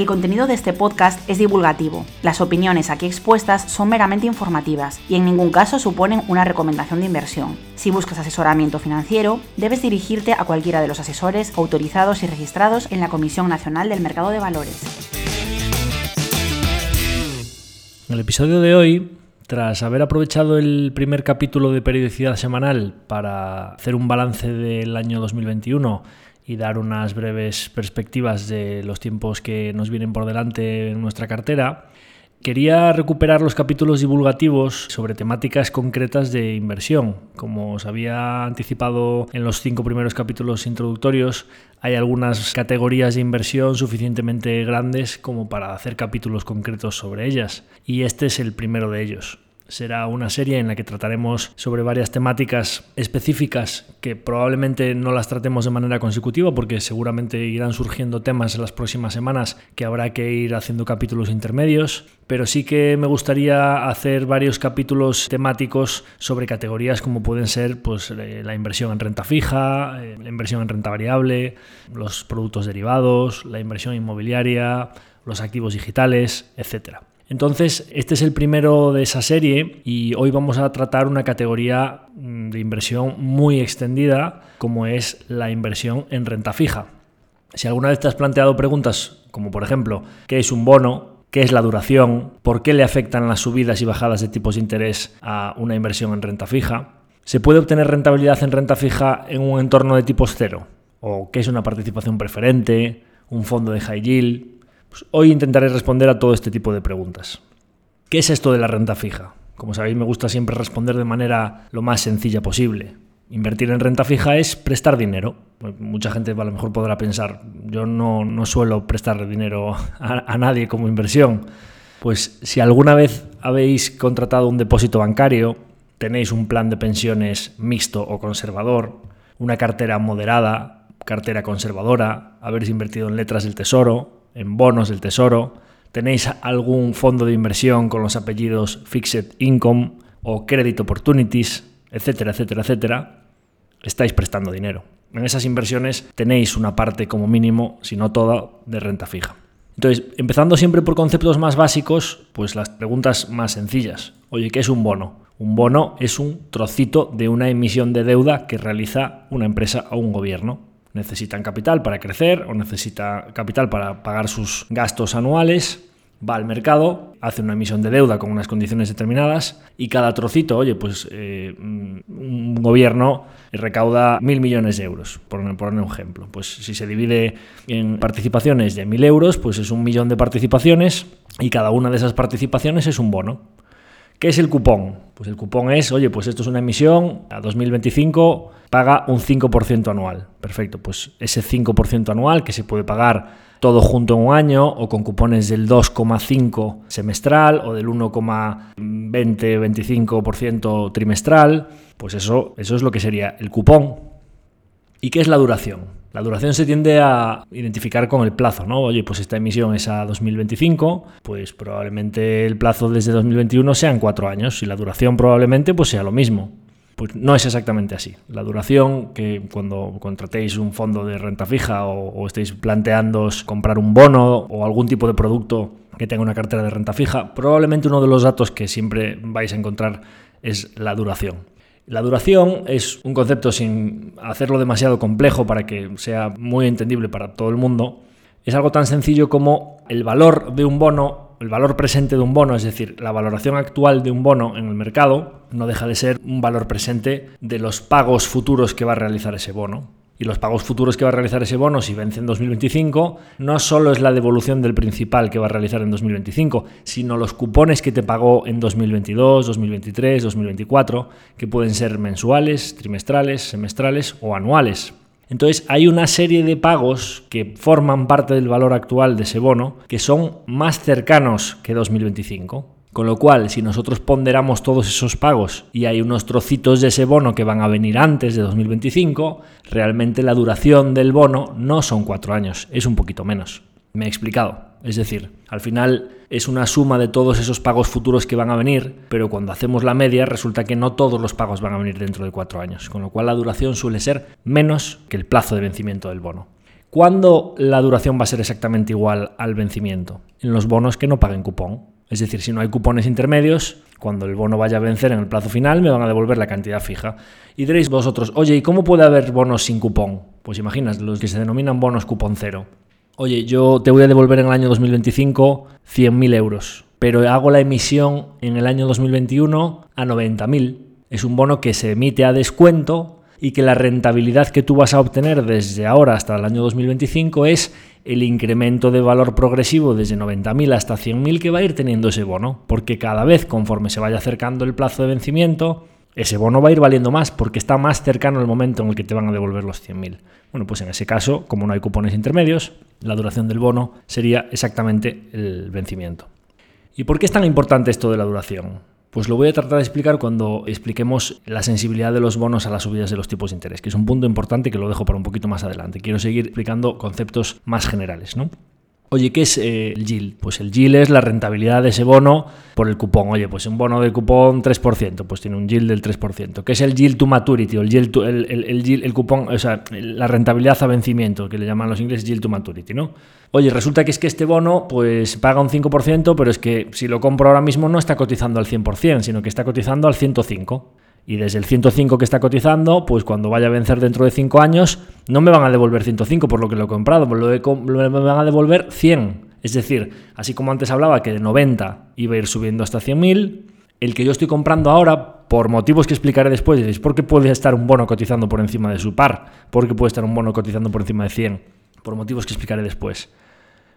El contenido de este podcast es divulgativo. Las opiniones aquí expuestas son meramente informativas y en ningún caso suponen una recomendación de inversión. Si buscas asesoramiento financiero, debes dirigirte a cualquiera de los asesores autorizados y registrados en la Comisión Nacional del Mercado de Valores. En el episodio de hoy, tras haber aprovechado el primer capítulo de periodicidad semanal para hacer un balance del año 2021 y dar unas breves perspectivas de los tiempos que nos vienen por delante en nuestra cartera, quería recuperar los capítulos divulgativos sobre temáticas concretas de inversión. Como os había anticipado en los cinco primeros capítulos introductorios, hay algunas categorías de inversión suficientemente grandes como para hacer capítulos concretos sobre ellas, y este es el primero de ellos. Será una serie en la que trataremos sobre varias temáticas específicas que probablemente no las tratemos de manera consecutiva porque seguramente irán surgiendo temas en las próximas semanas que habrá que ir haciendo capítulos intermedios, pero sí que me gustaría hacer varios capítulos temáticos sobre categorías como pueden ser pues, eh, la inversión en renta fija, eh, la inversión en renta variable, los productos derivados, la inversión inmobiliaria, los activos digitales, etcétera. Entonces, este es el primero de esa serie y hoy vamos a tratar una categoría mm, de inversión muy extendida como es la inversión en renta fija. Si alguna vez te has planteado preguntas como por ejemplo, ¿qué es un bono? ¿Qué es la duración? ¿Por qué le afectan las subidas y bajadas de tipos de interés a una inversión en renta fija? ¿Se puede obtener rentabilidad en renta fija en un entorno de tipos cero? ¿O qué es una participación preferente? ¿Un fondo de high yield? Pues hoy intentaré responder a todo este tipo de preguntas. ¿Qué es esto de la renta fija? Como sabéis, me gusta siempre responder de manera lo más sencilla posible. Invertir en renta fija es prestar dinero. Pues mucha gente a lo mejor podrá pensar, yo no, suelo prestar dinero a, a nadie como inversión. Pues si alguna vez habéis contratado un depósito bancario, tenéis un plan de pensiones mixto o conservador, una cartera moderada, cartera conservadora, habéis invertido en letras del tesoro, en bonos del tesoro, tenéis algún fondo de inversión con los apellidos Fixed Income o Credit Opportunities, etcétera, etcétera, etcétera, estáis prestando dinero. En esas inversiones tenéis una parte como mínimo, si no toda, de renta fija. Entonces, empezando siempre por conceptos más básicos, pues las preguntas más sencillas. Oye, ¿qué es un bono? Un bono es un trocito de una emisión de deuda que realiza una empresa o un gobierno necesitan capital para crecer o necesita capital para pagar sus gastos anuales, va al mercado, hace una emisión de deuda con unas condiciones determinadas y cada trocito, oye, pues eh, un gobierno recauda mil millones de euros, por poner un ejemplo. Pues si se divide en participaciones de mil euros, pues es un millón de participaciones y cada una de esas participaciones es un bono. ¿Qué es el cupón? Pues el cupón es, oye, pues esto es una emisión a 2025, paga un 5% anual. Perfecto, pues ese 5% anual que se puede pagar todo junto en un año o con cupones del 2,5 semestral o del 1,20-25% trimestral, pues eso, eso es lo que sería el cupón. ¿Y qué es la duración? La duración se tiende a identificar con el plazo, ¿no? Oye, pues esta emisión es a 2025, pues probablemente el plazo desde 2021 sean cuatro años y la duración probablemente pues sea lo mismo. Pues no es exactamente así. La duración que cuando contratéis un fondo de renta fija o, o estéis planteando comprar un bono o algún tipo de producto que tenga una cartera de renta fija, probablemente uno de los datos que siempre vais a encontrar es la duración. La duración es un concepto sin hacerlo demasiado complejo para que sea muy entendible para todo el mundo. Es algo tan sencillo como el valor de un bono El valor presente de un bono, es decir, la valoración actual de un bono en el mercado, no deja de ser un valor presente de los pagos futuros que va a realizar ese bono. Y los pagos futuros que va a realizar ese bono si vence en 2025 no solo es la devolución del principal que va a realizar en 2025, sino los cupones que te pagó en 2022, 2023, 2024, que pueden ser mensuales, trimestrales, semestrales o anuales. Entonces hay una serie de pagos que forman parte del valor actual de ese bono que son más cercanos que 2025. Con lo cual, si nosotros ponderamos todos esos pagos y hay unos trocitos de ese bono que van a venir antes de 2025, realmente la duración del bono no son cuatro años, es un poquito menos. Me he explicado. Es decir, al final es una suma de todos esos pagos futuros que van a venir, pero cuando hacemos la media resulta que no todos los pagos van a venir dentro de cuatro años, con lo cual la duración suele ser menos que el plazo de vencimiento del bono. ¿Cuándo la duración va a ser exactamente igual al vencimiento? En los bonos que no paguen cupón. Es decir, si no hay cupones intermedios, cuando el bono vaya a vencer en el plazo final, me van a devolver la cantidad fija. Y diréis vosotros, oye, ¿y cómo puede haber bonos sin cupón? Pues imaginas, los que se denominan bonos cupón cero oye, yo te voy a devolver en el año 2025 100.000 euros, pero hago la emisión en el año 2021 a 90.000. Es un bono que se emite a descuento y que la rentabilidad que tú vas a obtener desde ahora hasta el año 2025 es el incremento de valor progresivo desde 90.000 hasta 100.000 que va a ir teniendo ese bono, porque cada vez conforme se vaya acercando el plazo de vencimiento, ese bono va a ir valiendo más porque está más cercano el momento en el que te van a devolver los 100.000. Bueno, pues en ese caso, como no hay cupones intermedios, la duración del bono sería exactamente el vencimiento. ¿Y por qué es tan importante esto de la duración? Pues lo voy a tratar de explicar cuando expliquemos la sensibilidad de los bonos a las subidas de los tipos de interés, que es un punto importante que lo dejo para un poquito más adelante. Quiero seguir explicando conceptos más generales, ¿no? Oye, ¿qué es eh, el yield? Pues el yield es la rentabilidad de ese bono por el cupón. Oye, pues un bono de cupón 3%, pues tiene un yield del 3%. ¿Qué es el yield to maturity? O el yield, el, el, cupón, o sea, la rentabilidad a vencimiento, que le llaman los ingleses yield to maturity, ¿no? Oye, resulta que es que este bono, pues paga un 5%, pero es que si lo compro ahora mismo no está cotizando al 100%, sino que está cotizando al 105%. Y desde el 105 que está cotizando, pues cuando vaya a vencer dentro de 5 años, no me van a devolver 105 por lo que lo he comprado, me van a devolver 100. Es decir, así como antes hablaba que de 90 iba a ir subiendo hasta 100.000, el que yo estoy comprando ahora, por motivos que explicaré después, diréis, ¿por qué puede estar un bono cotizando por encima de su par? ¿Por qué puede estar un bono cotizando por encima de 100? Por motivos que explicaré después.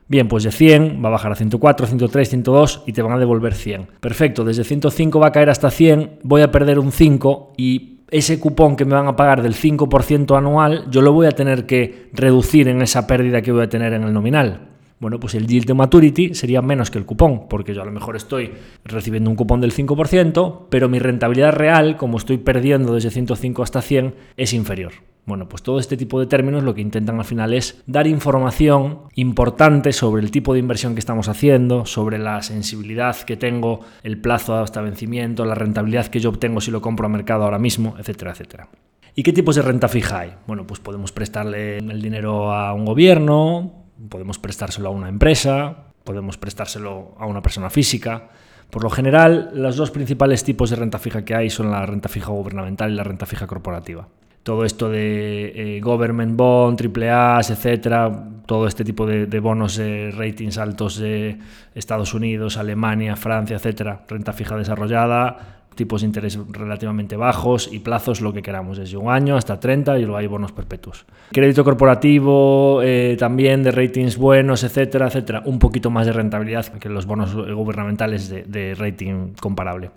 Bien, pues de 100 va a bajar a 104, 103, 102 y te van a devolver 100. Perfecto, desde 105 va a caer hasta 100, voy a perder un 5 y ese cupón que me van a pagar del 5% anual, yo lo voy a tener que reducir en esa pérdida que voy a tener en el nominal. Bueno, pues el yield de maturity sería menos que el cupón, porque yo a lo mejor estoy recibiendo un cupón del 5%, pero mi rentabilidad real, como estoy perdiendo desde 105 hasta 100, es inferior. Bueno, pues todo este tipo de términos lo que intentan al final es dar información importante sobre el tipo de inversión que estamos haciendo, sobre la sensibilidad que tengo, el plazo hasta vencimiento, la rentabilidad que yo obtengo si lo compro a mercado ahora mismo, etcétera, etcétera. ¿Y qué tipos de renta fija hay? Bueno, pues podemos prestarle el dinero a un gobierno, podemos prestárselo a una empresa, podemos prestárselo a una persona física. Por lo general, los dos principales tipos de renta fija que hay son la renta fija gubernamental y la renta fija corporativa todo esto de eh, government bond, triple A, etcétera, todo este tipo de, bonos de ratings altos de Estados Unidos, Alemania, Francia, etcétera, renta fija desarrollada, tipos de interés relativamente bajos y plazos lo que queramos, desde un año hasta 30 y luego hay bonos perpetuos. Crédito corporativo, eh, también de ratings buenos, etcétera, etcétera, un poquito más de rentabilidad que los bonos gubernamentales de rating comparable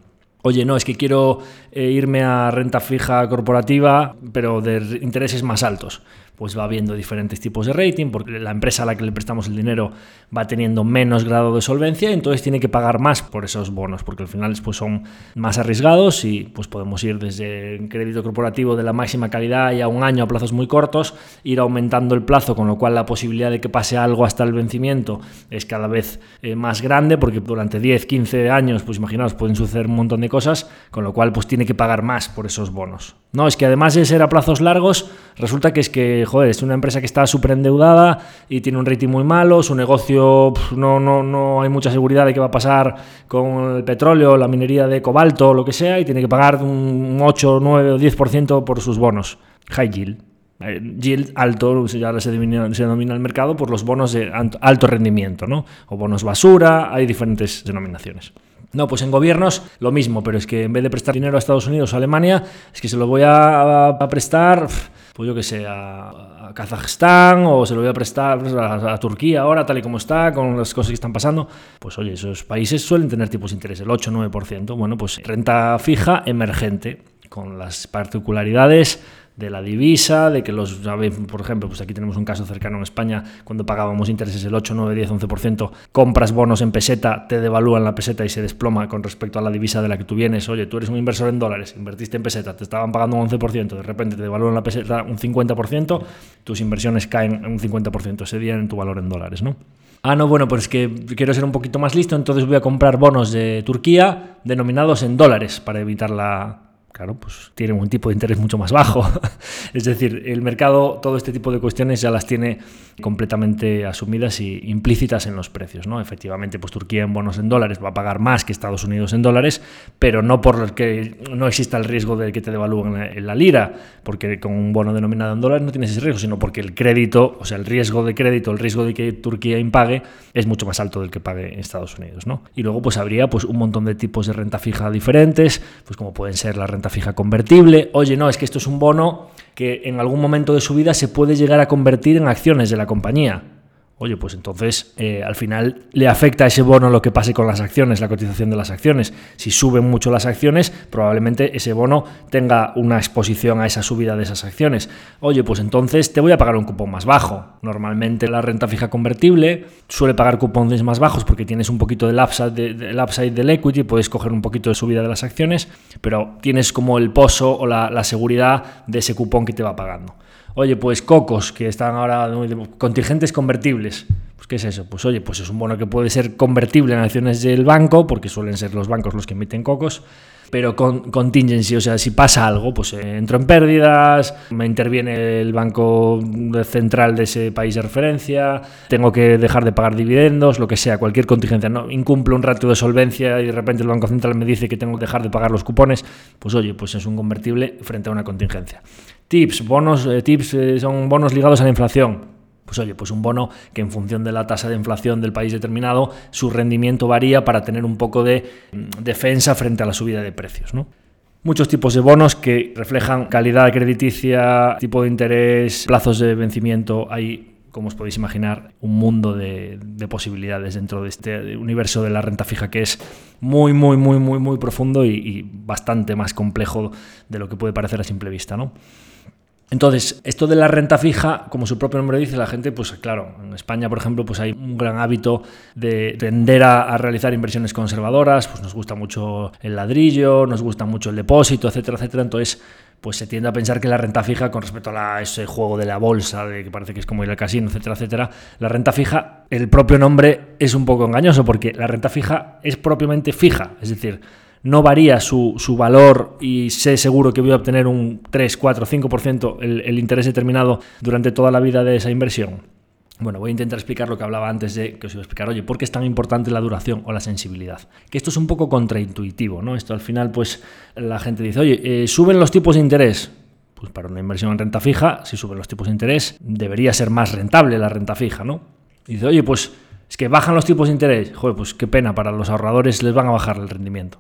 oye, no, es que quiero eh, irme a renta fija corporativa, pero de intereses más altos pues va habiendo diferentes tipos de rating, porque la empresa a la que le prestamos el dinero va teniendo menos grado de solvencia, entonces tiene que pagar más por esos bonos, porque al final pues, son más arriesgados y pues podemos ir desde un crédito corporativo de la máxima calidad y a un año a plazos muy cortos, ir aumentando el plazo, con lo cual la posibilidad de que pase algo hasta el vencimiento es cada vez eh, más grande, porque durante 10, 15 años, pues imaginaos, pueden suceder un montón de cosas, con lo cual pues tiene que pagar más por esos bonos. No, es que además de ser a plazos largos, resulta que es que joder, es una empresa que está súper endeudada y tiene un rating muy malo, su negocio no, no, no hay mucha seguridad de qué va a pasar con el petróleo, la minería de cobalto, lo que sea, y tiene que pagar un 8, 9 o 10% por sus bonos. High yield. Eh, yield alto, ya se denomina, se el mercado por los bonos de alto rendimiento, ¿no? O bonos basura, hay diferentes denominaciones. No, pues en gobiernos lo mismo, pero es que en vez de prestar dinero a Estados Unidos o Alemania, es que se lo voy a, prestar, pues yo que sé, a, Kazajstán o se lo voy a prestar a, Turquía ahora, tal y como está, con las cosas que están pasando. Pues oye, esos países suelen tener tipos de interés, el 8-9%. Bueno, pues renta fija emergente, con las particularidades de la divisa, de que los, por ejemplo, pues aquí tenemos un caso cercano en España, cuando pagábamos intereses el 8, 9, 10, 11%, compras bonos en peseta, te devalúan la peseta y se desploma con respecto a la divisa de la que tú vienes. Oye, tú eres un inversor en dólares, invertiste en peseta, te estaban pagando un 11%, de repente te devalúan la peseta un 50%, tus inversiones caen un 50% ese día en tu valor en dólares, ¿no? Ah, no, bueno, pues que quiero ser un poquito más listo, entonces voy a comprar bonos de Turquía denominados en dólares para evitar la, claro, pues tiene un tipo de interés mucho más bajo. es decir, el mercado todo este tipo de cuestiones ya las tiene completamente asumidas y implícitas en los precios. ¿no? Efectivamente, pues Turquía en bonos en dólares va a pagar más que Estados Unidos en dólares, pero no por que no exista el riesgo de que te devalúen en la lira, porque con un bono denominado en dólares no tienes ese riesgo, sino porque el crédito, o sea, el riesgo de crédito, el riesgo de que Turquía impague es mucho más alto del que pague Estados Unidos. ¿no? Y luego pues habría pues, un montón de tipos de renta fija diferentes, pues como pueden ser la renta fija convertible. Oye, no, es que esto es un bono que en algún momento de su vida se puede llegar a convertir en acciones de la compañía. Oye, pues entonces eh, al final le afecta a ese bono lo que pase con las acciones, la cotización de las acciones. Si suben mucho las acciones, probablemente ese bono tenga una exposición a esa subida de esas acciones. Oye, pues entonces te voy a pagar un cupón más bajo. Normalmente la renta fija convertible suele pagar cupones más bajos porque tienes un poquito del upside, del, upside del equity, puedes coger un poquito de subida de las acciones, pero tienes como el pozo o la seguridad de ese cupón que te va pagando. Oye, pues cocos, que están ahora contingentes convertibles. Pues, ¿qué es eso? Pues, oye, pues es un bono que puede ser convertible en acciones del banco, porque suelen ser los bancos los que emiten cocos, pero con contingency, o sea, si pasa algo, pues eh, entro en pérdidas, me interviene el banco central de ese país de referencia, tengo que dejar de pagar dividendos, lo que sea, cualquier contingencia, no incumple un ratio de solvencia y de repente el banco central me dice que tengo que dejar de pagar los cupones, pues oye, pues es un convertible frente a una contingencia. Tips, bonos, eh, tips eh, son bonos ligados a la inflación. Pues oye, pues un bono que en función de la tasa de inflación del país determinado, su rendimiento varía para tener un poco de mm, defensa frente a la subida de precios. Muchos tipos de bonos que reflejan calidad crediticia, tipo de interés, plazos de vencimiento. Hay, como os podéis imaginar, un mundo de, posibilidades dentro de este universo de la renta fija que es muy, muy, muy, muy, muy profundo y bastante más complejo de lo que puede parecer a simple vista. ¿no? Entonces, esto de la renta fija, como su propio nombre dice, la gente, pues claro, en España, por ejemplo, pues hay un gran hábito de tender a, realizar inversiones conservadoras, pues nos gusta mucho el ladrillo, nos gusta mucho el depósito, etcétera, etcétera. Entonces, pues se tiende a pensar que la renta fija, con respecto a ese juego de la bolsa, de que parece que es como ir al casino, etcétera, etcétera, la renta fija, el propio nombre es un poco engañoso, porque la renta fija es propiamente fija, es decir, no varía su, valor y sé seguro que voy a obtener un 3, 4, 5% el, el interés determinado durante toda la vida de esa inversión. Bueno, voy a intentar explicar lo que hablaba antes de que os iba a explicar, oye, ¿por qué es tan importante la duración o la sensibilidad? Que esto es un poco contraintuitivo, ¿no? Esto al final, pues la gente dice, oye, eh, ¿suben los tipos de interés? Pues para una inversión en renta fija, si suben los tipos de interés, debería ser más rentable la renta fija, ¿no? Y dice, oye, pues es que bajan los tipos de interés. Joder, pues qué pena, para los ahorradores les van a bajar el rendimiento.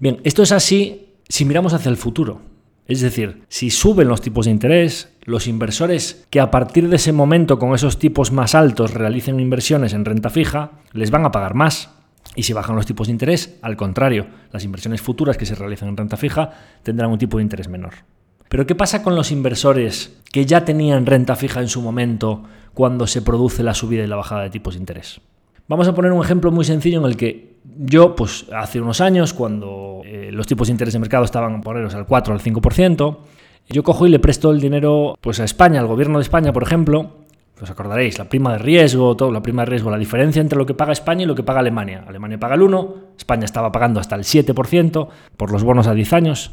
Bien, esto es así si miramos hacia el futuro. Es decir, si suben los tipos de interés, los inversores que a partir de ese momento con esos tipos más altos realicen inversiones en renta fija, les van a pagar más. Y si bajan los tipos de interés, al contrario, las inversiones futuras que se realizan en renta fija tendrán un tipo de interés menor. Pero ¿qué pasa con los inversores que ya tenían renta fija en su momento cuando se produce la subida y la bajada de tipos de interés? Vamos a poner un ejemplo muy sencillo en el que yo, pues hace unos años, cuando eh, los tipos de interés de mercado estaban poneros al 4 al 5%, yo cojo y le presto el dinero pues, a España, al gobierno de España, por ejemplo. Os acordaréis, la prima de riesgo, todo, la prima de riesgo, la diferencia entre lo que paga España y lo que paga Alemania. Alemania paga el 1, España estaba pagando hasta el 7% por los bonos a 10 años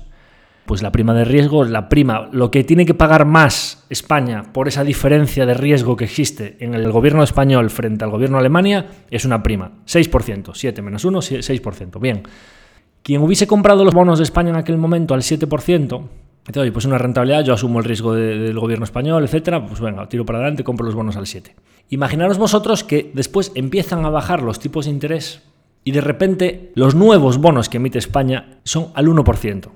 pues la prima de riesgo, la prima, lo que tiene que pagar más España por esa diferencia de riesgo que existe en el gobierno español frente al gobierno de Alemania, es una prima, 6%, 7 menos 1, 6%. Bien, quien hubiese comprado los bonos de España en aquel momento al 7%, Entonces, oye, pues una rentabilidad, yo asumo el riesgo de, del gobierno español, etcétera, pues venga, tiro para adelante, compro los bonos al 7. Imaginaros vosotros que después empiezan a bajar los tipos de interés y de repente los nuevos bonos que emite España son al 1%.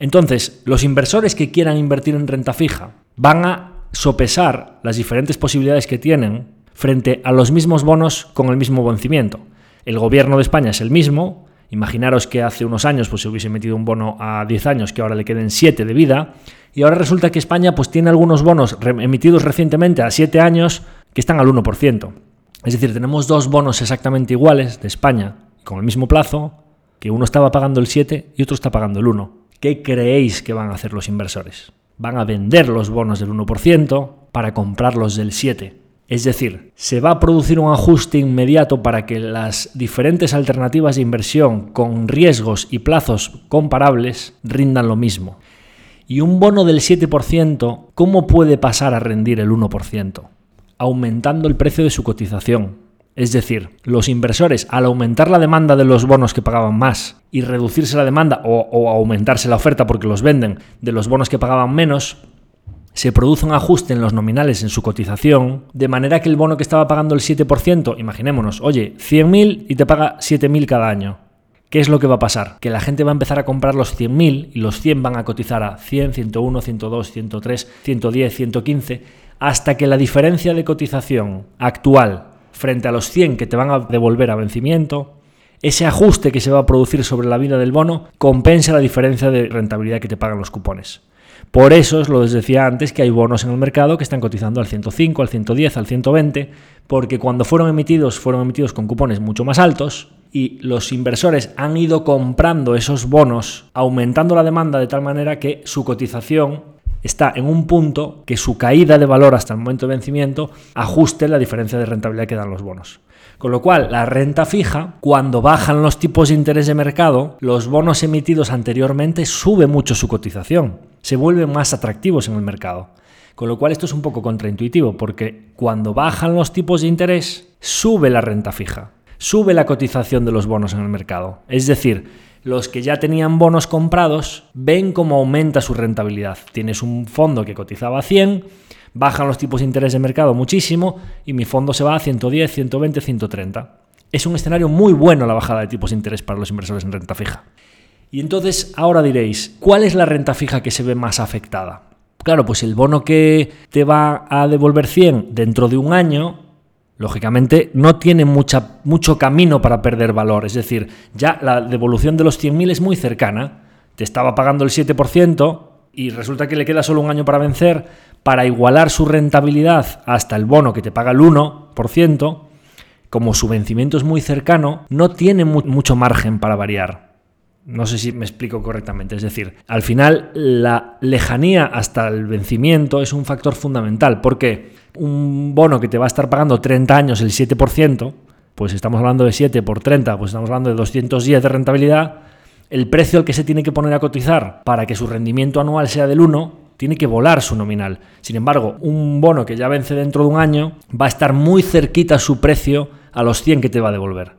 Entonces, los inversores que quieran invertir en renta fija van a sopesar las diferentes posibilidades que tienen frente a los mismos bonos con el mismo vencimiento. El gobierno de España es el mismo, Imaginaros que hace unos años pues, se hubiese metido un bono a 10 años que ahora le queden 7 de vida y ahora resulta que España pues, tiene algunos bonos emitidos recientemente a 7 años que están al 1%. Es decir, tenemos dos bonos exactamente iguales de España con el mismo plazo, que uno estaba pagando el 7 y otro está pagando el 1. ¿Qué creéis que van a hacer los inversores? Van a vender los bonos del 1% para comprarlos del 7. Es decir, se va a producir un ajuste inmediato para que las diferentes alternativas de inversión con riesgos y plazos comparables rindan lo mismo. Y un bono del 7%, ¿cómo puede pasar a rendir el 1%? Aumentando el precio de su cotización. Es decir, los inversores, al aumentar la demanda de los bonos que pagaban más y reducirse la demanda o, aumentarse la oferta porque los venden de los bonos que pagaban menos, se produce un ajuste en los nominales en su cotización, de manera que el bono que estaba pagando el 7%, imaginémonos, oye, 100.000 y te paga 7.000 cada año. ¿Qué es lo que va a pasar? Que la gente va a empezar a comprar los 100.000 y los 100 van a cotizar a 100, 101, 102, 103, 110, 115, hasta que la diferencia de cotización actual frente a los 100 que te van a devolver a vencimiento, ese ajuste que se va a producir sobre la vida del bono compensa la diferencia de rentabilidad que te pagan los cupones. Por eso lo decía antes que hay bonos en el mercado que están cotizando al 105, al 110, al 120, porque cuando fueron emitidos fueron emitidos con cupones mucho más altos y los inversores han ido comprando esos bonos, aumentando la demanda de tal manera que su cotización está en un punto que su caída de valor hasta el momento de vencimiento ajuste la diferencia de rentabilidad que dan los bonos. Con lo cual, la renta fija, cuando bajan los tipos de interés de mercado, los bonos emitidos anteriormente sube mucho su cotización, se vuelven más atractivos en el mercado. Con lo cual esto es un poco contraintuitivo, porque cuando bajan los tipos de interés, sube la renta fija, sube la cotización de los bonos en el mercado. Es decir, los que ya tenían bonos comprados ven cómo aumenta su rentabilidad. Tienes un fondo que cotizaba a 100, bajan los tipos de interés de mercado muchísimo y mi fondo se va a 110, 120, 130. Es un escenario muy bueno la bajada de tipos de interés para los inversores en renta fija. Y entonces ahora diréis, ¿cuál es la renta fija que se ve más afectada? Claro, pues el bono que te va a devolver 100 dentro de un año, lógicamente no tiene mucha, mucho camino para perder valor. Es decir, ya la devolución de los 100.000 es muy cercana. Te estaba pagando el 7% y resulta que le queda solo un año para vencer para igualar su rentabilidad hasta el bono que te paga el 1%, como su vencimiento es muy cercano, no tiene mucho margen para variar. No sé si me explico correctamente. Es decir, al final la lejanía hasta el vencimiento es un factor fundamental, porque un bono que te va a estar pagando 30 años el 7%, pues estamos hablando de 7 por 30, pues estamos hablando de 210 de rentabilidad, el precio al que se tiene que poner a cotizar para que su rendimiento anual sea del 1 tiene que volar su nominal. Sin embargo, un bono que ya vence dentro de un año va a estar muy cerquita su precio a los 100 que te va a devolver.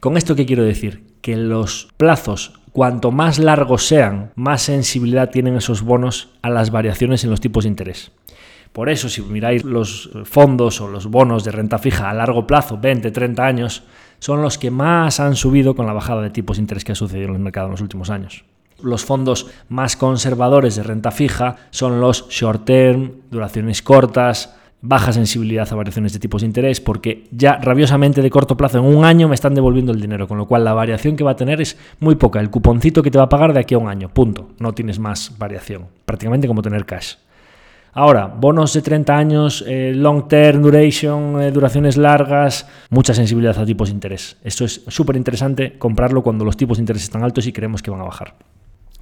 ¿Con esto qué quiero decir? Que los plazos, cuanto más largos sean, más sensibilidad tienen esos bonos a las variaciones en los tipos de interés. Por eso, si miráis los fondos o los bonos de renta fija a largo plazo, 20, 30 años, son los que más han subido con la bajada de tipos de interés que ha sucedido en el mercado en los últimos años. Los fondos más conservadores de renta fija son los short term, duraciones cortas, baja sensibilidad a variaciones de tipos de interés, porque ya rabiosamente de corto plazo, en un año, me están devolviendo el dinero, con lo cual la variación que va a tener es muy poca. El cuponcito que te va a pagar de aquí a un año, punto. No tienes más variación. Prácticamente como tener cash. Ahora, bonos de 30 años, eh, long term duration, eh, duraciones largas, mucha sensibilidad a tipos de interés. Esto es súper interesante comprarlo cuando los tipos de interés están altos y creemos que van a bajar.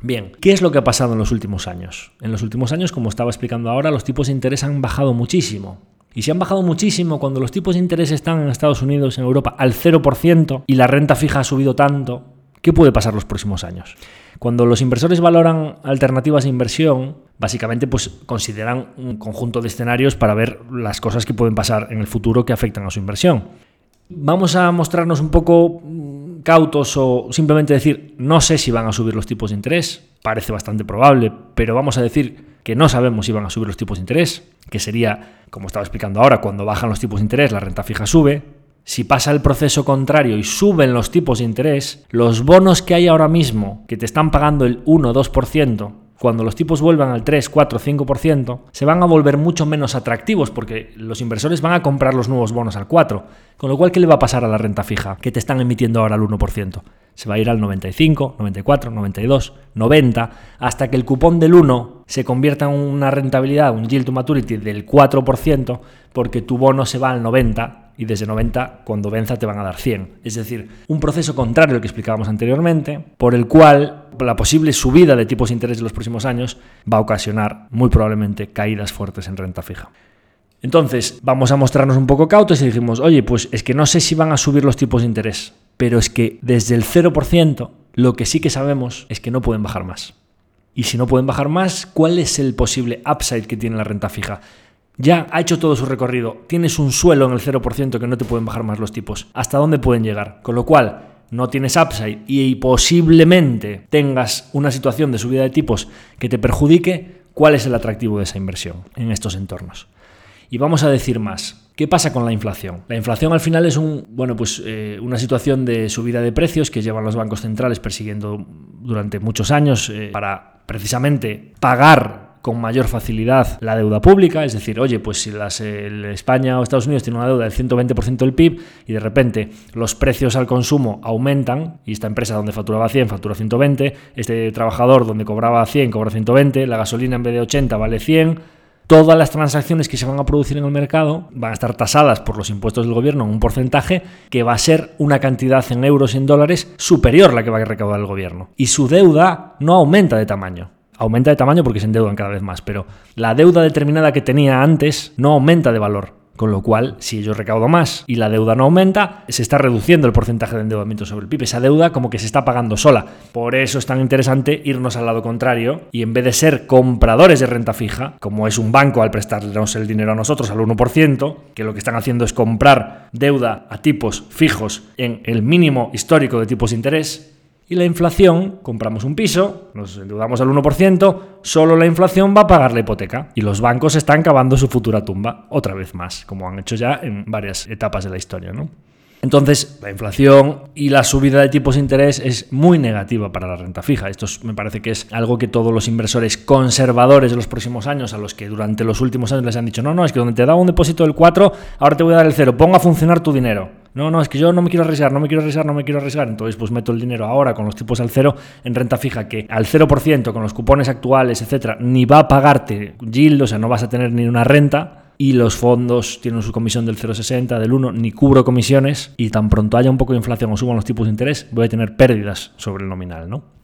Bien, ¿qué es lo que ha pasado en los últimos años? En los últimos años, como estaba explicando ahora, los tipos de interés han bajado muchísimo. Y si han bajado muchísimo cuando los tipos de interés están en Estados Unidos, en Europa, al 0% y la renta fija ha subido tanto. ¿Qué puede pasar los próximos años? Cuando los inversores valoran alternativas de inversión, básicamente pues consideran un conjunto de escenarios para ver las cosas que pueden pasar en el futuro que afectan a su inversión. Vamos a mostrarnos un poco cautos o simplemente decir no sé si van a subir los tipos de interés. parece bastante probable, pero vamos a decir que no sabemos si van a subir los tipos de interés, que sería, como estaba explicando ahora, cuando bajan los tipos de interés, la renta fija sube. Si pasa el proceso contrario y suben los tipos de interés, los bonos que hay ahora mismo, que te están pagando el 1-2%, cuando los tipos vuelvan al 3, 4, 5%, se van a volver mucho menos atractivos porque los inversores van a comprar los nuevos bonos al 4. Con lo cual, ¿qué le va a pasar a la renta fija que te están emitiendo ahora al 1%? Se va a ir al 95, 94, 92, 90, hasta que el cupón del 1 se convierta en una rentabilidad, un yield to maturity del 4%, porque tu bono se va al 90 y desde 90 cuando venza te van a dar 100. Es decir, un proceso contrario al que explicábamos anteriormente, por el cual la posible subida de tipos de interés de los próximos años va a ocasionar muy probablemente caídas fuertes en renta fija. Entonces, vamos a mostrarnos un poco cautos y dijimos, oye, pues es que no sé si van a subir los tipos de interés, pero es que desde el 0% lo que sí que sabemos es que no pueden bajar más. Y si no pueden bajar más, ¿cuál es el posible upside que tiene la renta fija? Ya ha hecho todo su recorrido, tienes un suelo en el 0% que no te pueden bajar más los tipos. ¿Hasta dónde pueden llegar? Con lo cual, no tienes upside y posiblemente tengas una situación de subida de tipos que te perjudique, ¿cuál es el atractivo de esa inversión en estos entornos? Y vamos a decir más. ¿Qué pasa con la inflación? La inflación al final es un, bueno, pues, eh, una situación de subida de precios que llevan los bancos centrales persiguiendo durante muchos años eh, para precisamente pagar con mayor facilidad la deuda pública, es decir, oye, pues si las, España o Estados Unidos tienen una deuda del 120% del PIB y de repente los precios al consumo aumentan y esta empresa donde facturaba 100 factura 120, este trabajador donde cobraba 100 cobra 120, la gasolina en vez de 80 vale 100, todas las transacciones que se van a producir en el mercado van a estar tasadas por los impuestos del gobierno en un porcentaje que va a ser una cantidad en euros y en dólares superior a la que va a recaudar el gobierno. Y su deuda no aumenta de tamaño aumenta de tamaño porque se endeudan cada vez más, pero la deuda determinada que tenía antes no aumenta de valor. Con lo cual, si yo recaudo más y la deuda no aumenta, se está reduciendo el porcentaje de endeudamiento sobre el PIB. Esa deuda como que se está pagando sola. Por eso es tan interesante irnos al lado contrario y en vez de ser compradores de renta fija, como es un banco al prestarnos el dinero a nosotros al 1%, que lo que están haciendo es comprar deuda a tipos fijos en el mínimo histórico de tipos de interés, y la inflación, compramos un piso, nos endeudamos al 1%, solo la inflación va a pagar la hipoteca. Y los bancos están cavando su futura tumba, otra vez más, como han hecho ya en varias etapas de la historia. ¿no? Entonces, la inflación y la subida de tipos de interés es muy negativa para la renta fija. Esto me parece que es algo que todos los inversores conservadores de los próximos años, a los que durante los últimos años les han dicho, no, no, es que donde te daba un depósito del 4, ahora te voy a dar el 0, ponga a funcionar tu dinero. No, no, es que yo no me quiero arriesgar, no me quiero arriesgar, no me quiero arriesgar. Entonces, pues meto el dinero ahora con los tipos al cero en renta fija, que al 0%, con los cupones actuales, etcétera, ni va a pagarte yield, o sea, no vas a tener ni una renta y los fondos tienen su comisión del 0,60, del 1, ni cubro comisiones y tan pronto haya un poco de inflación o suban los tipos de interés, voy a tener pérdidas sobre el nominal, ¿no?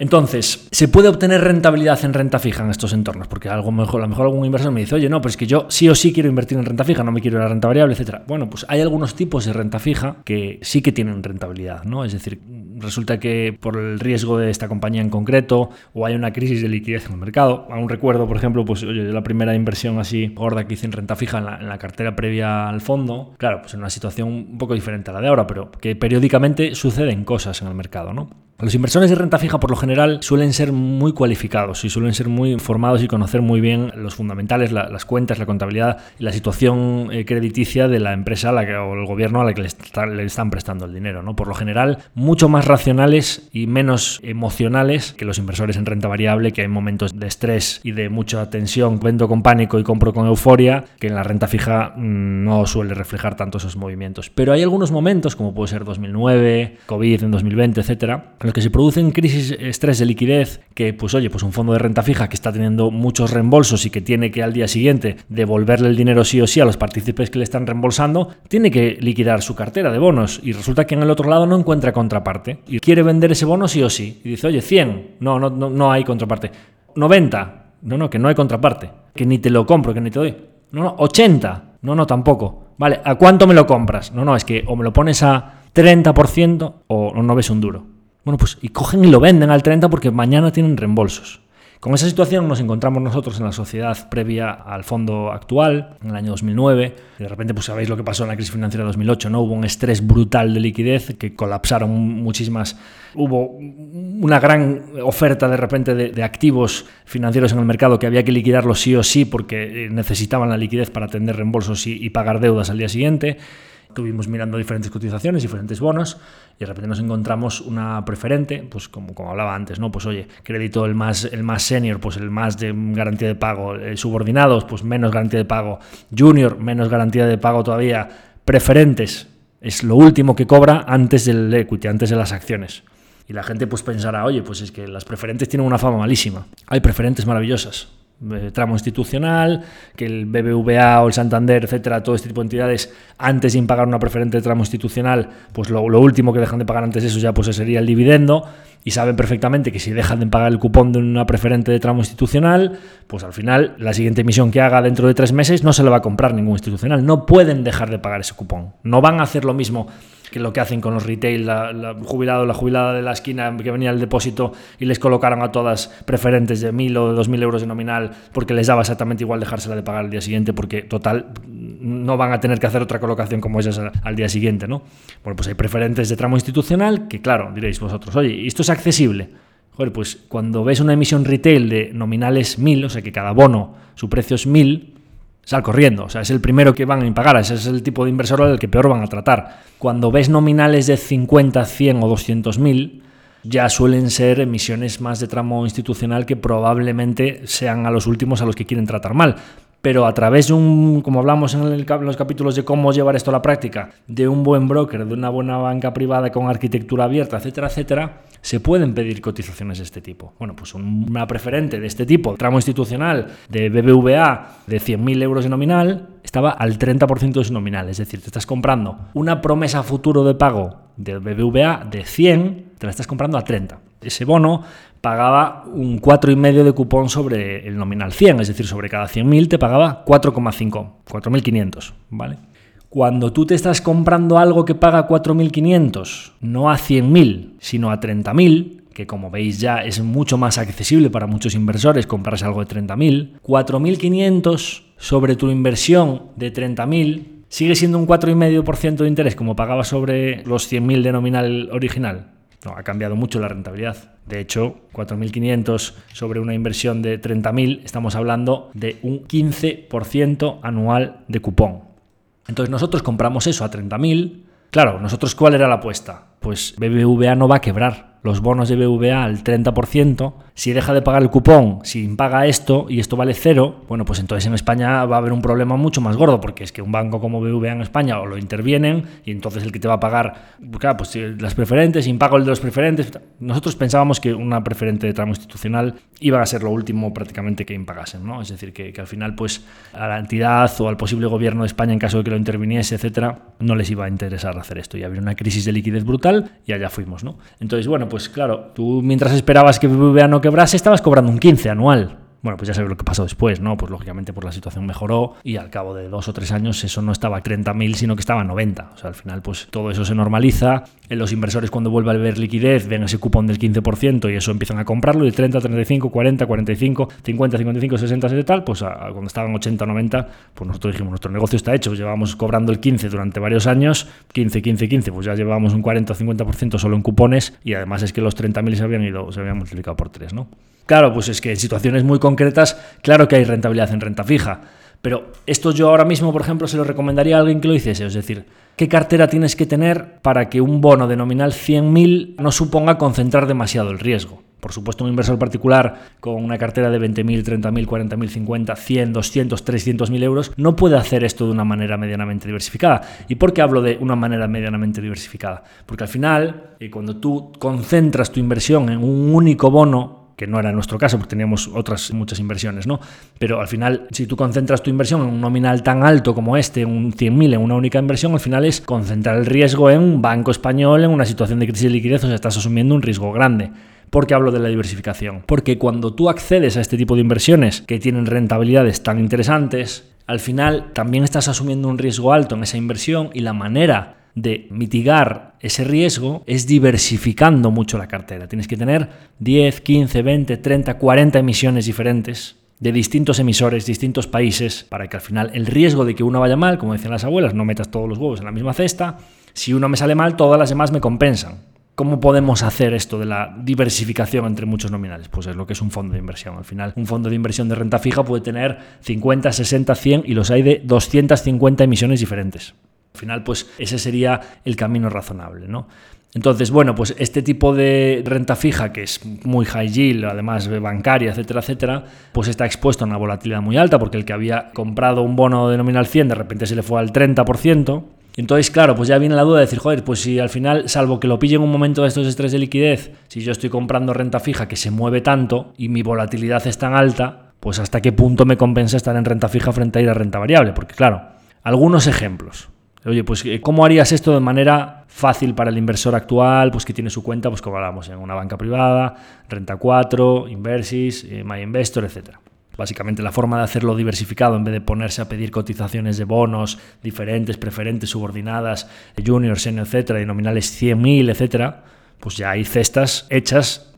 Entonces, ¿se puede obtener rentabilidad en renta fija en estos entornos? Porque algo mejor, a lo mejor algún inversor me dice, oye, no, pero es que yo sí o sí quiero invertir en renta fija, no me quiero ir a renta variable, etcétera. Bueno, pues hay algunos tipos de renta fija que sí que tienen rentabilidad, ¿no? Es decir, resulta que por el riesgo de esta compañía en concreto o hay una crisis de liquidez en el mercado. Aún recuerdo, por ejemplo, pues oye, la primera inversión así gorda que hice en renta fija en la, en la cartera previa al fondo. Claro, pues en una situación un poco diferente a la de ahora, pero que periódicamente suceden cosas en el mercado, ¿no? Los inversores de renta fija por lo general suelen ser muy cualificados y suelen ser muy informados y conocer muy bien los fundamentales, las cuentas, la contabilidad y la situación eh, crediticia de la empresa o el gobierno a la que le, le, están prestando el dinero. ¿no? Por lo general, mucho más racionales y menos emocionales que los inversores en renta variable, que hay momentos de estrés y de mucha tensión, vendo con pánico y compro con euforia, que en la renta fija mm, no suele reflejar tanto esos movimientos. Pero hay algunos momentos, como puede ser 2009, COVID en 2020, etcétera, los que se producen crisis, estrés de liquidez, que pues oye, pues un fondo de renta fija que está teniendo muchos reembolsos y que tiene que al día siguiente devolverle el dinero sí o sí a los partícipes que le están reembolsando, tiene que liquidar su cartera de bonos. Y resulta que en el otro lado no encuentra contraparte. Y quiere vender ese bono sí o sí. Y dice, oye, 100, no, no, no, no hay contraparte, 90, no, no, que no hay contraparte, que ni te lo compro, que ni te doy, no, no, 80, no, no, tampoco, vale, ¿a cuánto me lo compras? No, no, es que o me lo pones a 30% o no ves un duro. Bueno, pues y cogen y lo venden al 30 porque mañana tienen reembolsos. Con esa situación nos encontramos nosotros en la sociedad previa al fondo actual, en el año 2009. Y de repente, pues sabéis lo que pasó en la crisis financiera de 2008, ¿no? Hubo un estrés brutal de liquidez que colapsaron muchísimas. Hubo una gran oferta de repente de, activos financieros en el mercado que había que liquidarlos sí o sí porque eh, necesitaban la liquidez para atender reembolsos y pagar deudas al día siguiente. Estuvimos mirando diferentes cotizaciones, diferentes bonos, y de repente nos encontramos una preferente, pues como, como hablaba antes, ¿no? Pues oye, crédito el más, el más senior, pues el más de garantía de pago, eh, subordinados, pues menos garantía de pago, junior, menos garantía de pago todavía, preferentes, es lo último que cobra antes del equity, antes de las acciones. Y la gente pues pensará, oye, pues es que las preferentes tienen una fama malísima. Hay preferentes maravillosas, tramo institucional, que el BBVA o el Santander, etcétera, todo este tipo de entidades, antes de pagar una preferente tramo institucional, pues lo, lo, último que dejan de pagar antes eso ya pues sería el dividendo, y saben perfectamente que si dejan de pagar el cupón de una preferente de tramo institucional, pues al final la siguiente emisión que haga dentro de tres meses no se le va a comprar ningún institucional, no pueden dejar de pagar ese cupón, no van a hacer lo mismo que lo que hacen con los retail, la, la jubilado, la jubilada de la esquina que venía al depósito y les colocaron a todas preferentes de 1.000 o de 2.000 euros de nominal porque les daba exactamente igual dejársela de pagar al día siguiente porque total no van a tener que hacer otra colocación como esas al día siguiente, ¿no? Bueno, pues hay preferentes de tramo institucional que claro, diréis vosotros, oye, ¿esto es accesible? Joder, pues cuando ves una emisión retail de nominales 1.000, o sea que cada bono su precio es 1.000, sal corriendo. O sea, es el primero que van a impagar. Ese es el tipo de inversor al que peor van a tratar. Cuando ves nominales de 50, 100 o 200 mil, ya suelen ser emisiones más de tramo institucional que probablemente sean a los últimos a los que quieren tratar mal pero a través de un, como hablamos en, los capítulos de cómo llevar esto a la práctica, de un buen broker, de una buena banca privada con arquitectura abierta, etcétera, etcétera, se pueden pedir cotizaciones de este tipo. Bueno, pues una preferente de este tipo, tramo institucional de BBVA de 100.000 euros de nominal, estaba al 30% de su nominal, es decir, te estás comprando una promesa futuro de pago de BBVA de 100, te la estás comprando a 30. Ese bono pagaba un 4,5 de cupón sobre el nominal 100, es decir, sobre cada 100.000 te pagaba 4,5, 4.500, ¿vale? Cuando tú te estás comprando algo que paga 4.500, no a 100.000, sino a 30.000, que como veis ya es mucho más accesible para muchos inversores comprarse algo de 30.000, 4.500 sobre tu inversión de 30.000 sigue siendo un 4,5% de interés como pagaba sobre los 100.000 de nominal original. No, ha cambiado mucho la rentabilidad. De hecho, 4.500 sobre una inversión de 30.000, estamos hablando de un 15% anual de cupón. Entonces nosotros compramos eso a 30.000. Claro, nosotros ¿cuál era la apuesta? Pues BBVA no va a quebrar los bonos de BVA al 30%, si deja de pagar el cupón, si paga esto y esto vale cero, bueno, pues entonces en España va a haber un problema mucho más gordo, porque es que un banco como BVA en España o lo intervienen y entonces el que te va a pagar, claro, pues las preferentes, impago el de los preferentes. Nosotros pensábamos que una preferente de tramo institucional iba a ser lo último prácticamente que impagasen, ¿no? Es decir, que, que al final, pues a la entidad o al posible gobierno de España, en caso de que lo interviniese, etcétera, no les iba a interesar hacer esto. Y había una crisis de liquidez brutal y allá fuimos, ¿no? Entonces, bueno, pues claro, tú mientras esperabas que BBVA no quebrase, estabas cobrando un 15 anual. Bueno, pues ya sabes lo que pasó después, ¿no? Pues lógicamente por la situación mejoró y al cabo de dos o tres años eso no estaba a 30.000, sino que estaba a 90. O sea, al final pues todo eso se normaliza. En los inversores cuando vuelve a ver liquidez ven ese cupón del 15% y eso empiezan a comprarlo y 30, 35, 40, 45, 50, 55, 60, 70 tal, pues a, a cuando estaban 80, 90, pues nosotros dijimos, nuestro negocio está hecho, llevamos cobrando el 15 durante varios años, 15, 15, 15, pues ya llevábamos un 40 o 50% solo en cupones y además es que los 30.000 se habían ido, se habían multiplicado por 3, ¿no? Claro, pues es que en situaciones muy concretas, claro que hay rentabilidad en renta fija. Pero esto yo ahora mismo, por ejemplo, se lo recomendaría a alguien que lo hiciese. Es decir, ¿qué cartera tienes que tener para que un bono de nominal 100.000 no suponga concentrar demasiado el riesgo? Por supuesto, un inversor particular con una cartera de 20.000, 30.000, 40.000, 50, 100, 200, 300.000 euros no puede hacer esto de una manera medianamente diversificada. ¿Y por qué hablo de una manera medianamente diversificada? Porque al final, eh, cuando tú concentras tu inversión en un único bono, que no era nuestro caso, porque teníamos otras muchas inversiones, ¿no? Pero al final, si tú concentras tu inversión en un nominal tan alto como este, un 100.000 en una única inversión, al final es concentrar el riesgo en un banco español en una situación de crisis de liquidez, o sea, estás asumiendo un riesgo grande. ¿Por qué hablo de la diversificación? Porque cuando tú accedes a este tipo de inversiones que tienen rentabilidades tan interesantes, al final también estás asumiendo un riesgo alto en esa inversión y la manera de mitigar ese riesgo es diversificando mucho la cartera. Tienes que tener 10, 15, 20, 30, 40 emisiones diferentes de distintos emisores, distintos países, para que al final el riesgo de que uno vaya mal, como decían las abuelas, no metas todos los huevos en la misma cesta, si uno me sale mal, todas las demás me compensan. ¿Cómo podemos hacer esto de la diversificación entre muchos nominales? Pues es lo que es un fondo de inversión. Al final, un fondo de inversión de renta fija puede tener 50, 60, 100 y los hay de 250 emisiones diferentes. Al final, pues ese sería el camino razonable, ¿no? Entonces, bueno, pues este tipo de renta fija, que es muy high yield, además bancaria, etcétera, etcétera, pues está expuesto a una volatilidad muy alta, porque el que había comprado un bono de nominal 100 de repente se le fue al 30%, entonces, claro, pues ya viene la duda de decir, joder, pues si al final, salvo que lo pille en un momento de estos estrés de liquidez, si yo estoy comprando renta fija que se mueve tanto y mi volatilidad es tan alta, pues hasta qué punto me compensa estar en renta fija frente a ir a renta variable. Porque claro, algunos ejemplos. Oye, pues eh, ¿cómo harías esto de manera fácil para el inversor actual, pues que tiene su cuenta, pues como hablamos, en una banca privada, Renta 4, Inversis, eh, MyInvestor, etcétera? Básicamente la forma de hacerlo diversificado en vez de ponerse a pedir cotizaciones de bonos diferentes, preferentes, subordinadas, juniors, etcétera, y nominales 100.000, etcétera, pues ya hay cestas hechas,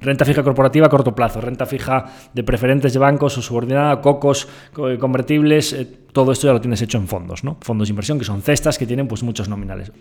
renta fija corporativa a corto plazo, renta fija de preferentes de bancos o subordinada, cocos convertibles, eh, todo esto ya lo tienes hecho en fondos, ¿no? Fondos de inversión que son cestas que tienen pues muchos nominales.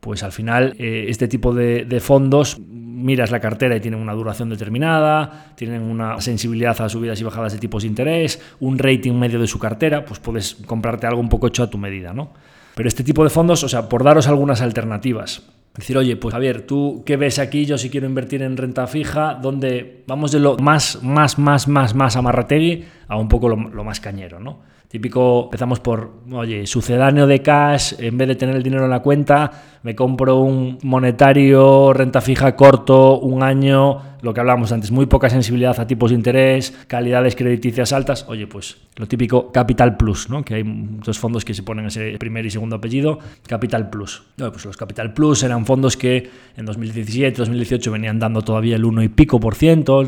Pues al final eh, este tipo de, de fondos miras la cartera y tienen una duración determinada, tienen una sensibilidad a subidas y bajadas de tipos de interés, un rating medio de su cartera, pues puedes comprarte algo un poco hecho a tu medida, ¿no? Pero este tipo de fondos, o sea, por daros algunas alternativas. Decir, oye, pues Javier, ¿tú qué ves aquí? Yo si quiero invertir en renta fija, donde vamos de lo más, más, más, más, más amarrategui a un poco lo, lo más cañero, ¿no? Típico, empezamos por, oye, sucedáneo de cash, en vez de tener el dinero en la cuenta, me compro un monetario, renta fija corto, un año, lo que hablábamos antes, muy poca sensibilidad a tipos de interés, calidades crediticias altas. Oye, pues lo típico Capital Plus, ¿no? Que hay muchos fondos que se ponen ese primer y segundo apellido, Capital Plus. pues los Capital Plus eran fondos que en 2017, 2018 venían dando todavía el 1 y pico por ciento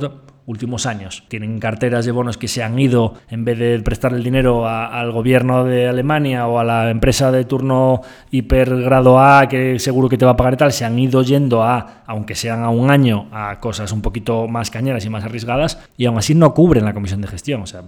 últimos años. Tienen carteras de bonos que se han ido, en vez de prestar el dinero al gobierno de Alemania o a la empresa de turno hipergrado A, que seguro que te va a pagar y tal, se han ido yendo a, aunque sean a un año, a cosas un poquito más cañeras y más arriesgadas, y aún así no cubren la comisión de gestión. O sea,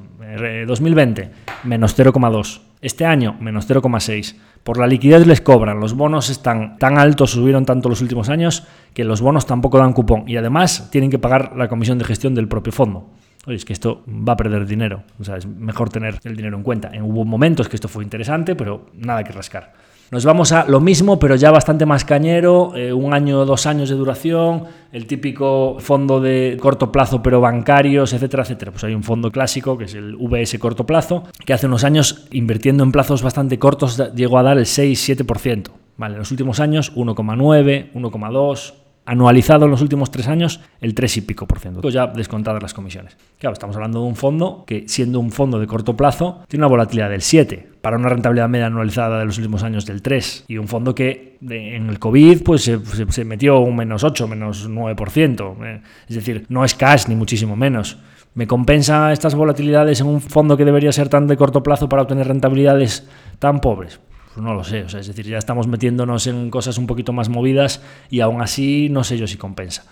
2020, eh, menos 0,2. Este año, menos 0,6. Por la liquidez les cobran, los bonos están tan altos, subieron tanto los últimos años, que los bonos tampoco dan cupón y además tienen que pagar la comisión de gestión del propio fondo. Oye, es que esto va a perder dinero, o sea, es mejor tener el dinero en cuenta. En, hubo momentos que esto fue interesante, pero nada que rascar. Nos vamos a lo mismo, pero ya bastante más cañero, eh, un año o dos años de duración, el típico fondo de corto plazo pero bancarios, etcétera, etcétera. Pues hay un fondo clásico que es el VS corto plazo, que hace unos años, invirtiendo en plazos bastante cortos, llegó a dar el 6-7%. Vale, en los últimos años 1,9, 1,2, anualizado en los últimos tres años el 3 y pico por ciento, ya descontadas las comisiones. Claro, estamos hablando de un fondo que, siendo un fondo de corto plazo, tiene una volatilidad del 7, para una rentabilidad media anualizada de los últimos años del 3, y un fondo que en el COVID pues, se, metió un menos 8, menos 9%, eh, es decir, no es cash ni muchísimo menos. ¿Me compensa estas volatilidades en un fondo que debería ser tan de corto plazo para obtener rentabilidades tan pobres? Pues no lo sé, es decir, ya estamos metiéndonos en cosas un poquito más movidas y aún así no sé yo si compensa.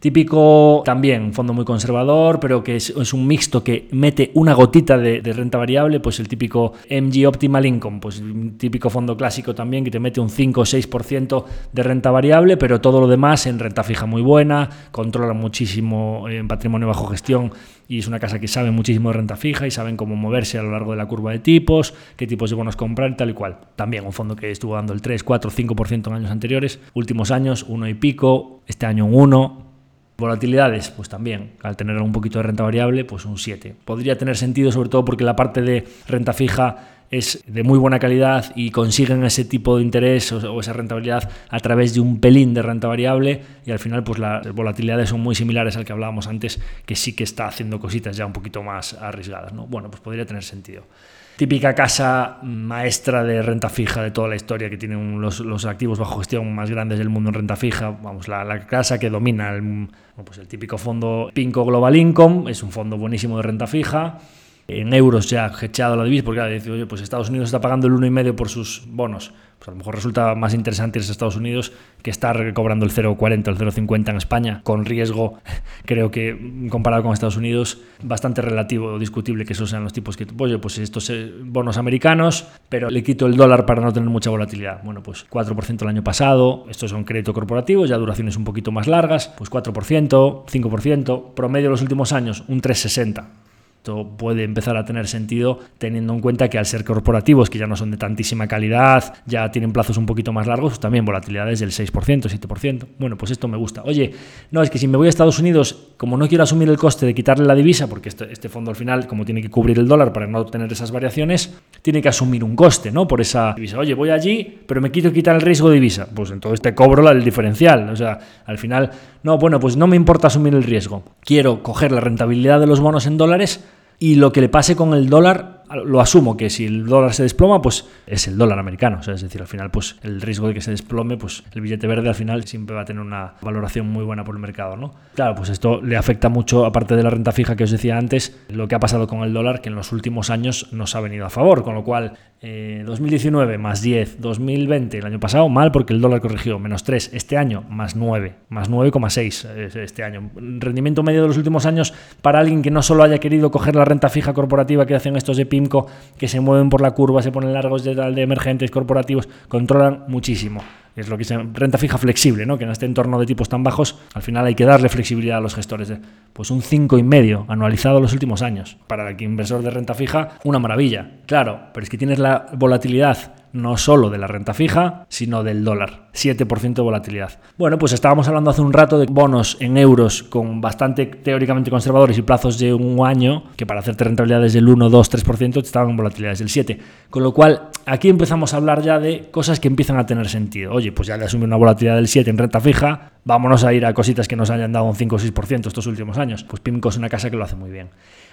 Típico también, un fondo muy conservador, pero que es, un mixto que mete una gotita de, renta variable, pues el típico MG Optimal Income, pues un típico fondo clásico también que te mete un 5 o 6% de renta variable, pero todo lo demás en renta fija muy buena, controla muchísimo en patrimonio bajo gestión y es una casa que sabe muchísimo de renta fija y saben cómo moverse a lo largo de la curva de tipos, qué tipos de bonos comprar y tal y cual. También un fondo que estuvo dando el 3, 4, 5% en años anteriores, últimos años, uno y pico, este año un 1, Volatilidades, pues también, al tener un poquito de renta variable, pues un 7. Podría tener sentido sobre todo porque la parte de renta fija es de muy buena calidad y consiguen ese tipo de interés o, esa rentabilidad a través de un pelín de renta variable y al final pues las volatilidades son muy similares al que hablábamos antes, que sí que está haciendo cositas ya un poquito más arriesgadas. ¿no? Bueno, pues podría tener sentido típica casa maestra de renta fija de toda la historia, que tiene los, activos bajo gestión más grandes del mundo en renta fija. Vamos, la, casa que domina el, pues el típico fondo Pinco Global Income, es un fondo buenísimo de renta fija. En euros ya echado la divisa, porque claro, dice, oye, pues Estados Unidos está pagando el 1,5 por sus bonos. Pues a lo mejor resulta más interesante irse a Estados Unidos que estar cobrando el 0,40 o el 0,50 en España, con riesgo, creo que comparado con Estados Unidos, bastante relativo o discutible que esos sean los tipos que, oye, pues estos eh, bonos americanos, pero le quito el dólar para no tener mucha volatilidad. Bueno, pues 4% el año pasado, estos son crédito corporativo, ya duraciones un poquito más largas, pues 4%, 5%, promedio de los últimos años, un 3,60 esto puede empezar a tener sentido teniendo en cuenta que al ser corporativos, que ya no son de tantísima calidad, ya tienen plazos un poquito más largos, también volatilidades del 6%, 7%. Bueno, pues esto me gusta. Oye, no, es que si me voy a Estados Unidos, como no quiero asumir el coste de quitarle la divisa, porque este, este fondo al final, como tiene que cubrir el dólar para no tener esas variaciones, tiene que asumir un coste, ¿no? Por esa divisa. Oye, voy allí, pero me quito quitar el riesgo de divisa. Pues entonces te cobro el diferencial. O sea, al final, no, bueno, pues no me importa asumir el riesgo. Quiero coger la rentabilidad de los bonos en dólares y lo que le pase con el dólar lo asumo que si el dólar se desploma, pues es el dólar americano. es decir, al final, pues el riesgo de que se desplome, pues el billete verde al final siempre va a tener una valoración muy buena por el mercado, ¿no? Claro, pues esto le afecta mucho, aparte de la renta fija que os decía antes, lo que ha pasado con el dólar, que en los últimos años nos ha venido a favor, con lo cual 2019 eh, más 10, 2020 el año pasado mal porque el dólar corrigió menos 3, este año más 9, más 9,6 este año. Rendimiento medio de los últimos años para alguien que no solo haya querido coger la renta fija corporativa que hacen estos de Que se mueven por la curva, se ponen largos de, de emergentes corporativos, controlan muchísimo es lo que se renta fija flexible, ¿no? que en este entorno de tipos tan bajos, al final hay que darle flexibilidad a los gestores. Pues un 5,5 anualizado los últimos años. Para el inversor de renta fija, una maravilla. Claro, pero es que tienes la volatilidad no solo de la renta fija, sino del dólar. 7% de volatilidad. Bueno, pues estábamos hablando hace un rato de bonos en euros con bastante teóricamente conservadores y plazos de un año, que para hacerte rentabilidades del 1, 2, 3% estaban en volatilidades del 7. Con lo cual, aquí empezamos a hablar ya de cosas que empiezan a tener sentido. Oye, pues ya le asume una volatilidad del 7 en renta fija, vámonos a ir a cositas que nos hayan dado un 5 o 6% estos últimos años. Pues PIMCO es una casa que lo hace muy bien.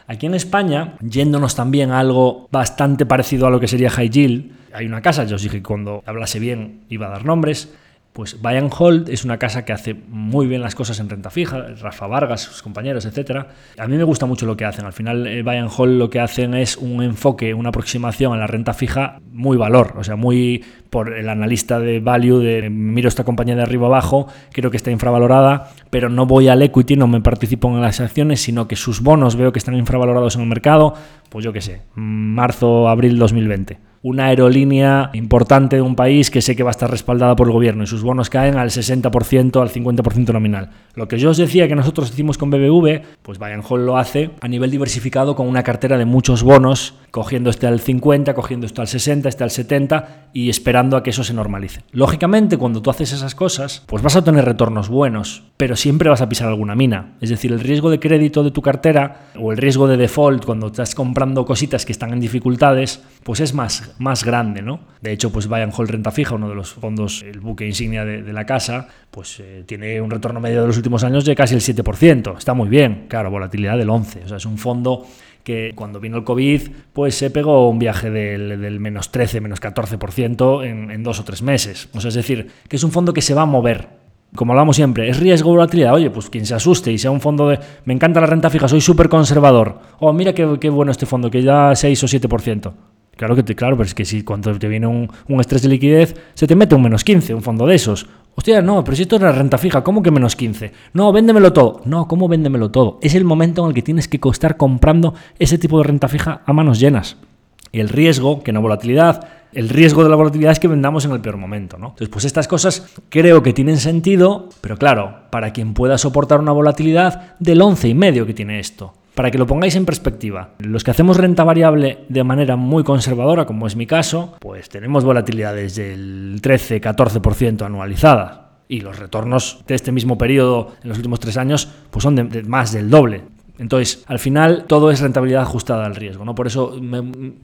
Aquí en España, yéndonos también a algo bastante parecido a lo que sería High Yield, hay una casa, yo os dije que cuando hablase bien iba a dar nombres, pues Buy Hold es una casa que hace muy bien las cosas en renta fija, Rafa Vargas, sus compañeros, etc. A mí me gusta mucho lo que hacen. Al final, eh, Buy Hold lo que hacen es un enfoque, una aproximación a la renta fija muy valor, o sea, muy por el analista de value, de miro esta compañía de arriba abajo, creo que está infravalorada, pero no voy al equity, no me participo en las acciones, sino que sus bonos veo que están infravalorados en el mercado, pues yo qué sé, marzo, abril 2020 una aerolínea importante de un país que sé que va a estar respaldada por el gobierno y sus bonos caen al 60%, al 50% nominal. Lo que yo os decía que nosotros hicimos con BBV, pues Bayern Hall lo hace a nivel diversificado con una cartera de muchos bonos, cogiendo este al 50, cogiendo esto al 60, este al 70 y esperando a que eso se normalice. Lógicamente, cuando tú haces esas cosas, pues vas a tener retornos buenos, pero siempre vas a pisar alguna mina. Es decir, el riesgo de crédito de tu cartera o el riesgo de default cuando estás comprando cositas que están en dificultades, pues es más más, grande, ¿no? De hecho, pues Bayern Hall Renta Fija, uno de los fondos, el buque insignia de, la casa, pues eh, tiene un retorno medio de los últimos años de casi el 7%. Está muy bien, claro, volatilidad del 11%. O sea, es un fondo que cuando vino el COVID, pues se pegó un viaje del, menos 13, menos 14% en, en dos o tres meses. O sea, es decir, que es un fondo que se va a mover como hablamos siempre, ¿es riesgo volatilidad? Oye, pues quien se asuste y sea un fondo de. Me encanta la renta fija, soy súper conservador. Oh, mira qué, qué, bueno este fondo, que ya 6 o 7%. Claro que claro, pero es que si cuando te viene un, estrés de liquidez, se te mete un menos 15, un fondo de esos. Hostia, no, pero si esto es la renta fija, ¿cómo que menos 15? No, véndemelo todo. No, ¿cómo véndemelo todo? Es el momento en el que tienes que estar comprando ese tipo de renta fija a manos llenas. Y el riesgo, que no volatilidad, el riesgo de la volatilidad es que vendamos en el peor momento, ¿no? Entonces, pues estas cosas creo que tienen sentido, pero claro, para quien pueda soportar una volatilidad del 11,5 que tiene esto. Para que lo pongáis en perspectiva, los que hacemos renta variable de manera muy conservadora, como es mi caso, pues tenemos volatilidades del 13-14% anualizadas. Y los retornos de este mismo periodo en los últimos tres años pues son de más del doble. Entonces, al final, todo es rentabilidad ajustada al riesgo, ¿no? Por eso,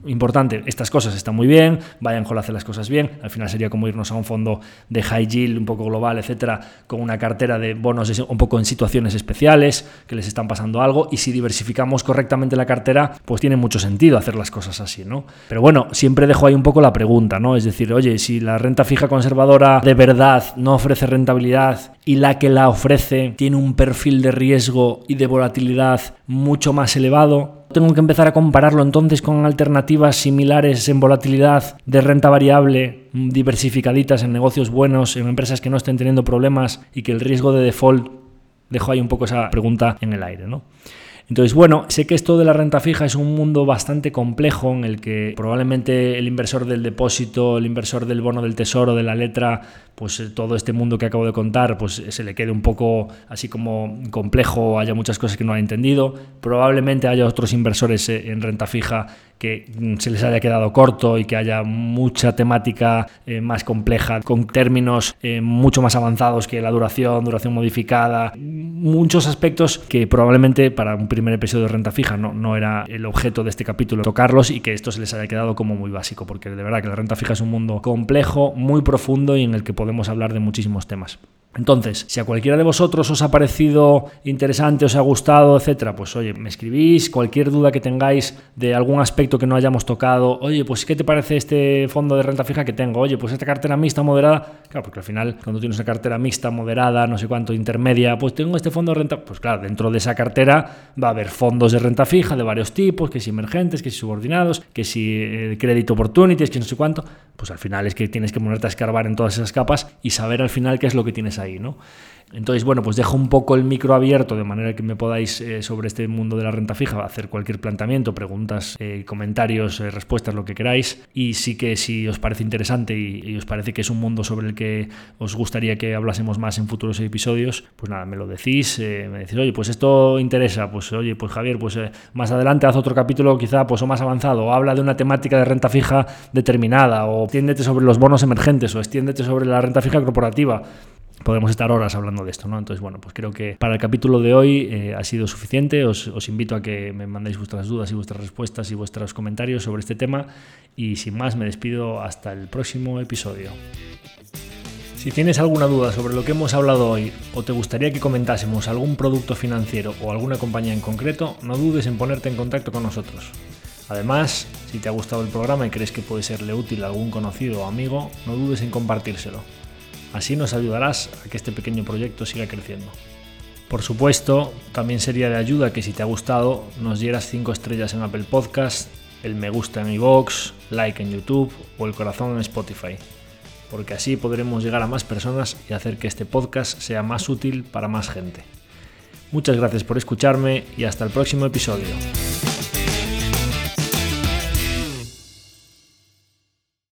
importante, estas cosas están muy bien, vayan a hacer las cosas bien, al final sería como irnos a un fondo de high yield un poco global, etcétera, con una cartera de bonos un poco en situaciones especiales, que les están pasando algo, y si diversificamos correctamente la cartera, pues tiene mucho sentido hacer las cosas así, ¿no? Pero bueno, siempre dejo ahí un poco la pregunta, ¿no? Es decir, oye, si la renta fija conservadora de verdad no ofrece rentabilidad y la que la ofrece tiene un perfil de riesgo y de volatilidad mucho más elevado. Tengo que empezar a compararlo entonces con alternativas similares en volatilidad de renta variable, diversificaditas en negocios buenos, en empresas que no estén teniendo problemas y que el riesgo de default dejo ahí un poco esa pregunta en el aire, ¿no? Entonces, bueno, sé que esto de la renta fija es un mundo bastante complejo en el que probablemente el inversor del depósito, el inversor del bono del tesoro, de la letra, pues eh, todo este mundo que acabo de contar, pues eh, se le quede un poco así como complejo, haya muchas cosas que no ha entendido. Probablemente haya otros inversores eh, en renta fija que mm, se les haya quedado corto y que haya mucha temática más compleja, con términos mucho más avanzados que la duración, duración modificada, muchos aspectos que probablemente para un primer episodio de renta fija no, no era el objeto de este capítulo tocarlos y que esto se les haya quedado como muy básico, porque de verdad que la renta fija es un mundo complejo, muy profundo y en el que podemos hablar de muchísimos temas. Entonces, si a cualquiera de vosotros os ha parecido interesante, os ha gustado, etcétera, pues oye, me escribís cualquier duda que tengáis de algún aspecto que no hayamos tocado. Oye, pues ¿qué te parece este fondo de renta fija que tengo? Oye, pues esta cartera mixta moderada. Claro, porque al final, cuando tienes una cartera mixta, moderada, no sé cuánto, intermedia, pues tengo este fondo de renta. Pues claro, dentro de esa cartera va a haber fondos de renta fija de varios tipos, que si emergentes, que si subordinados, que si eh, crédito opportunities, que no sé cuánto. Pues al final es que tienes que ponerte a escarbar en todas esas capas y saber al final qué es lo que tienes ahí. Entonces, bueno, pues dejo un poco el micro abierto de manera que me podáis eh, sobre este mundo de la renta fija hacer cualquier planteamiento, preguntas, eh, comentarios, eh, respuestas, lo que queráis. Y sí que si os parece interesante y, os parece que es un mundo sobre el que os gustaría que hablásemos más en futuros episodios, pues nada, me lo decís, me decís, oye, pues esto interesa, pues oye, pues Javier, pues más adelante haz otro capítulo quizá pues o más avanzado, o habla de una temática de renta fija determinada, o extiéndete sobre los bonos emergentes, o extiéndete sobre la renta fija corporativa podemos estar horas hablando de esto, ¿no? Entonces, bueno, pues creo que para el capítulo de hoy eh, ha sido suficiente. Os, os, invito a que me mandéis vuestras dudas y vuestras respuestas y vuestros comentarios sobre este tema. Y sin más, me despido hasta el próximo episodio. Si tienes alguna duda sobre lo que hemos hablado hoy o te gustaría que comentásemos algún producto financiero o alguna compañía en concreto, no dudes en ponerte en contacto con nosotros. Además, si te ha gustado el programa y crees que puede serle útil a algún conocido o amigo, no dudes en compartírselo. Así nos ayudarás a que este pequeño proyecto siga creciendo. Por supuesto, también sería de ayuda que si te ha gustado nos dieras 5 estrellas en Apple Podcast, el me gusta en iVoox, like en YouTube o el corazón en Spotify, porque así podremos llegar a más personas y hacer que este podcast sea más útil para más gente. Muchas gracias por escucharme y hasta el próximo episodio.